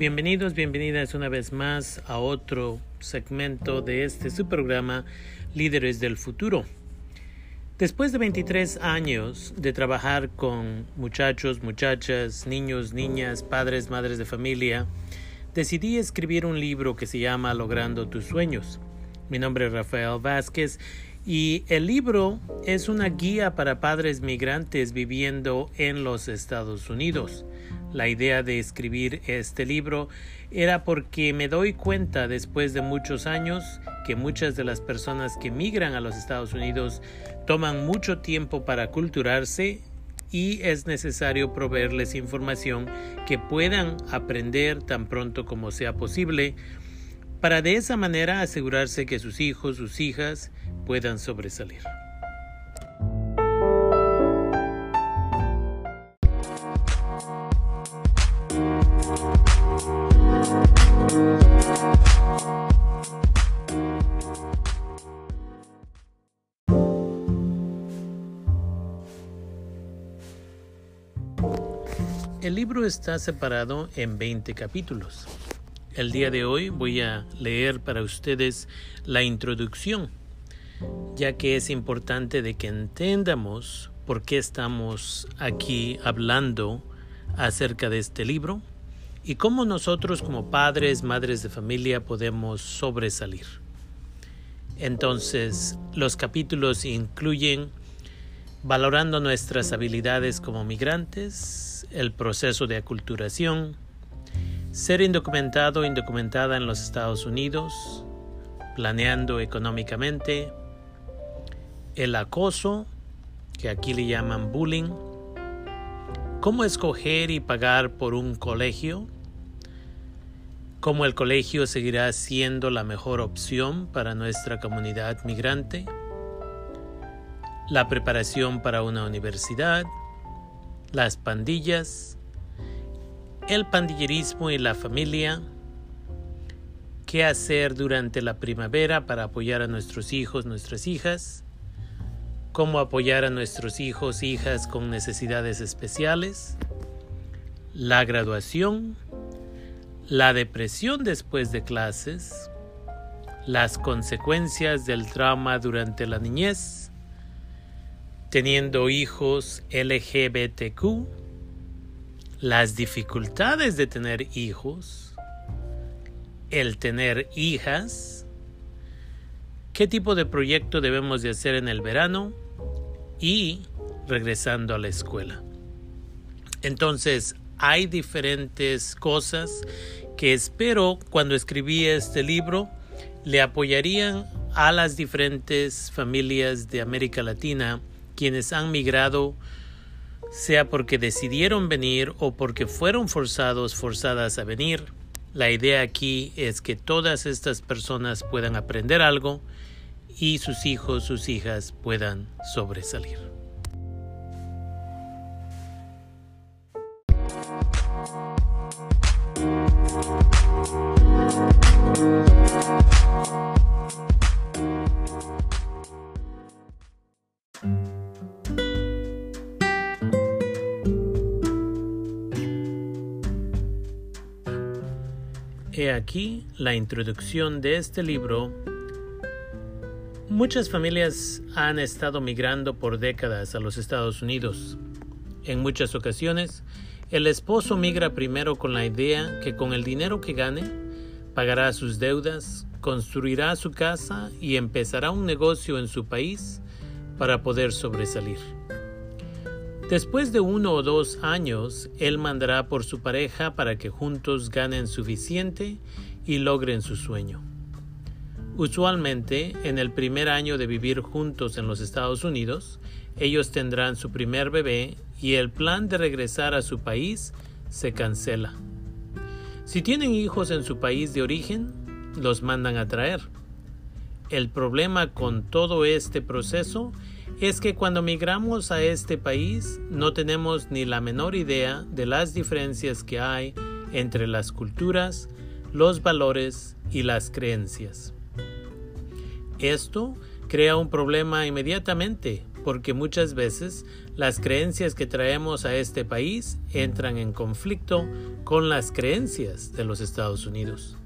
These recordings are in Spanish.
Bienvenidos, bienvenidas una vez más a otro segmento de este su programa Líderes del Futuro. Después de 23 años de trabajar con muchachos, muchachas, niños, niñas, padres, madres de familia, decidí escribir un libro que se llama Logrando tus sueños. Mi nombre es Rafael Vázquez y el libro es una guía para padres migrantes viviendo en los Estados Unidos. La idea de escribir este libro era porque me doy cuenta después de muchos años que muchas de las personas que migran a los Estados Unidos toman mucho tiempo para culturarse y es necesario proveerles información que puedan aprender tan pronto como sea posible para de esa manera asegurarse que sus hijos, sus hijas puedan sobresalir. Libro está separado en 20 capítulos. El día de hoy voy a leer para ustedes la introducción, ya que es importante de que entendamos por qué estamos aquí hablando acerca de este libro y cómo nosotros como padres, madres de familia podemos sobresalir. Entonces, los capítulos incluyen valorando nuestras habilidades como migrantes, el proceso de aculturación, ser indocumentado o indocumentada en los Estados Unidos, planeando económicamente, el acoso, que aquí le llaman bullying, cómo escoger y pagar por un colegio, cómo el colegio seguirá siendo la mejor opción para nuestra comunidad migrante, la preparación para una universidad, las pandillas, el pandillerismo y la familia, qué hacer durante la primavera para apoyar a nuestros hijos, nuestras hijas, cómo apoyar a nuestros hijos, hijas con necesidades especiales, la graduación, la depresión después de clases, las consecuencias del trauma durante la niñez, teniendo hijos LGBTQ, las dificultades de tener hijos, el tener hijas, qué tipo de proyecto debemos de hacer en el verano y regresando a la escuela. Entonces, hay diferentes cosas que espero cuando escribí este libro le apoyarían a las diferentes familias de América Latina quienes han migrado, sea porque decidieron venir o porque fueron forzados, forzadas a venir. La idea aquí es que todas estas personas puedan aprender algo y sus hijos, sus hijas puedan sobresalir. He aquí la introducción de este libro. Muchas familias han estado migrando por décadas a los Estados Unidos. En muchas ocasiones, el esposo migra primero con la idea que con el dinero que gane, pagará sus deudas, construirá su casa y empezará un negocio en su país para poder sobresalir. Después de uno o dos años, él mandará por su pareja para que juntos ganen suficiente y logren su sueño. Usualmente, en el primer año de vivir juntos en los Estados Unidos, ellos tendrán su primer bebé y el plan de regresar a su país se cancela. Si tienen hijos en su país de origen, los mandan a traer. El problema con todo este proceso es que cuando migramos a este país no tenemos ni la menor idea de las diferencias que hay entre las culturas, los valores y las creencias. Esto crea un problema inmediatamente porque muchas veces las creencias que traemos a este país entran en conflicto con las creencias de los Estados Unidos.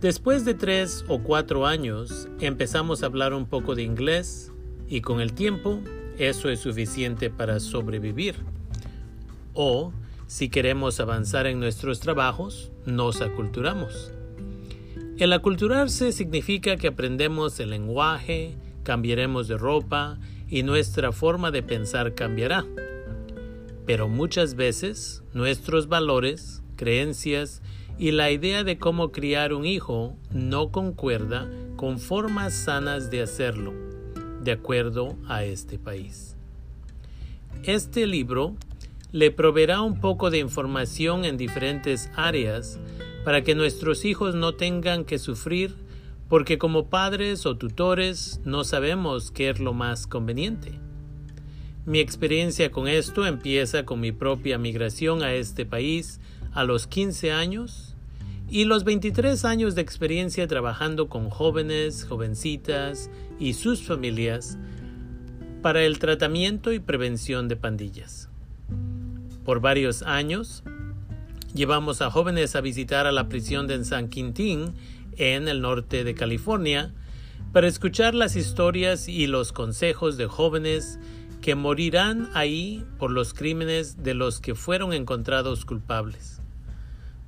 Después de tres o cuatro años empezamos a hablar un poco de inglés y con el tiempo eso es suficiente para sobrevivir. O, si queremos avanzar en nuestros trabajos, nos aculturamos. El aculturarse significa que aprendemos el lenguaje, cambiaremos de ropa y nuestra forma de pensar cambiará. Pero muchas veces nuestros valores, creencias y la idea de cómo criar un hijo no concuerda con formas sanas de hacerlo, de acuerdo a este país. Este libro le proveerá un poco de información en diferentes áreas para que nuestros hijos no tengan que sufrir porque como padres o tutores no sabemos qué es lo más conveniente. Mi experiencia con esto empieza con mi propia migración a este país a los 15 años y los 23 años de experiencia trabajando con jóvenes, jovencitas y sus familias para el tratamiento y prevención de pandillas. Por varios años, llevamos a jóvenes a visitar a la prisión de San Quintín en el norte de California para escuchar las historias y los consejos de jóvenes que morirán ahí por los crímenes de los que fueron encontrados culpables.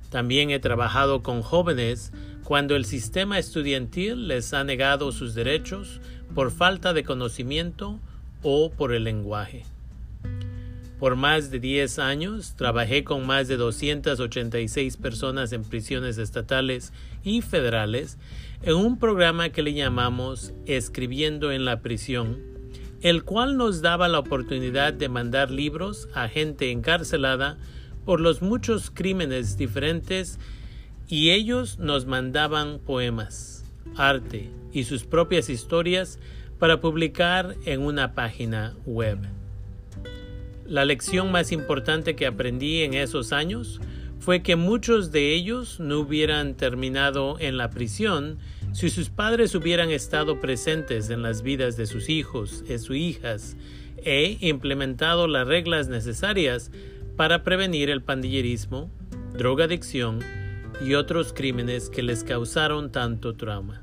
También he trabajado con jóvenes cuando el sistema estudiantil les ha negado sus derechos por falta de conocimiento o por el lenguaje. Por más de 10 años trabajé con más de 286 personas en prisiones estatales y federales en un programa que le llamamos Escribiendo en la prisión, el cual nos daba la oportunidad de mandar libros a gente encarcelada por los muchos crímenes diferentes y ellos nos mandaban poemas, arte y sus propias historias para publicar en una página web. La lección más importante que aprendí en esos años fue que muchos de ellos no hubieran terminado en la prisión si sus padres hubieran estado presentes en las vidas de sus hijos y sus hijas e implementado las reglas necesarias para prevenir el pandillerismo, drogadicción y otros crímenes que les causaron tanto trauma.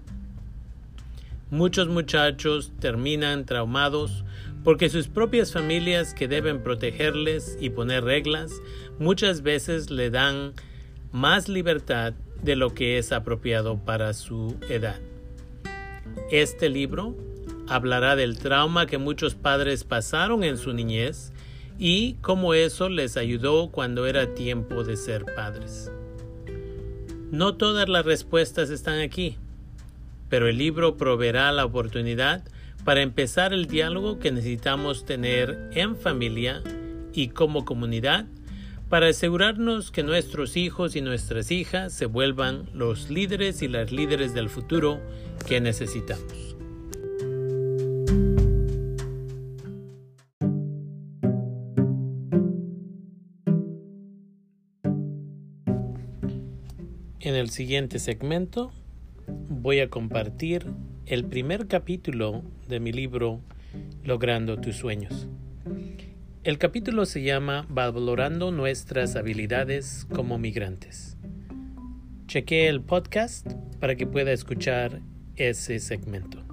Muchos muchachos terminan traumados porque sus propias familias que deben protegerles y poner reglas muchas veces le dan más libertad de lo que es apropiado para su edad. Este libro hablará del trauma que muchos padres pasaron en su niñez y cómo eso les ayudó cuando era tiempo de ser padres. No todas las respuestas están aquí, pero el libro proveerá la oportunidad para empezar el diálogo que necesitamos tener en familia y como comunidad para asegurarnos que nuestros hijos y nuestras hijas se vuelvan los líderes y las líderes del futuro que necesitamos. En el siguiente segmento voy a compartir el primer capítulo de mi libro Logrando tus sueños. El capítulo se llama Valorando nuestras habilidades como migrantes. Chequee el podcast para que pueda escuchar ese segmento.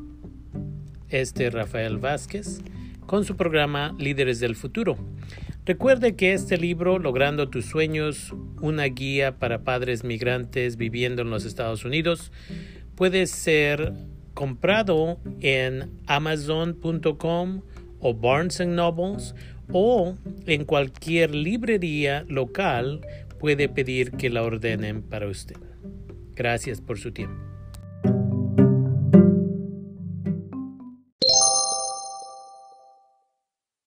Este es Rafael Vázquez con su programa Líderes del Futuro. Recuerde que este libro, Logrando tus sueños, una guía para padres migrantes viviendo en los Estados Unidos, puede ser comprado en amazon.com o Barnes Nobles o en cualquier librería local puede pedir que la ordenen para usted. Gracias por su tiempo.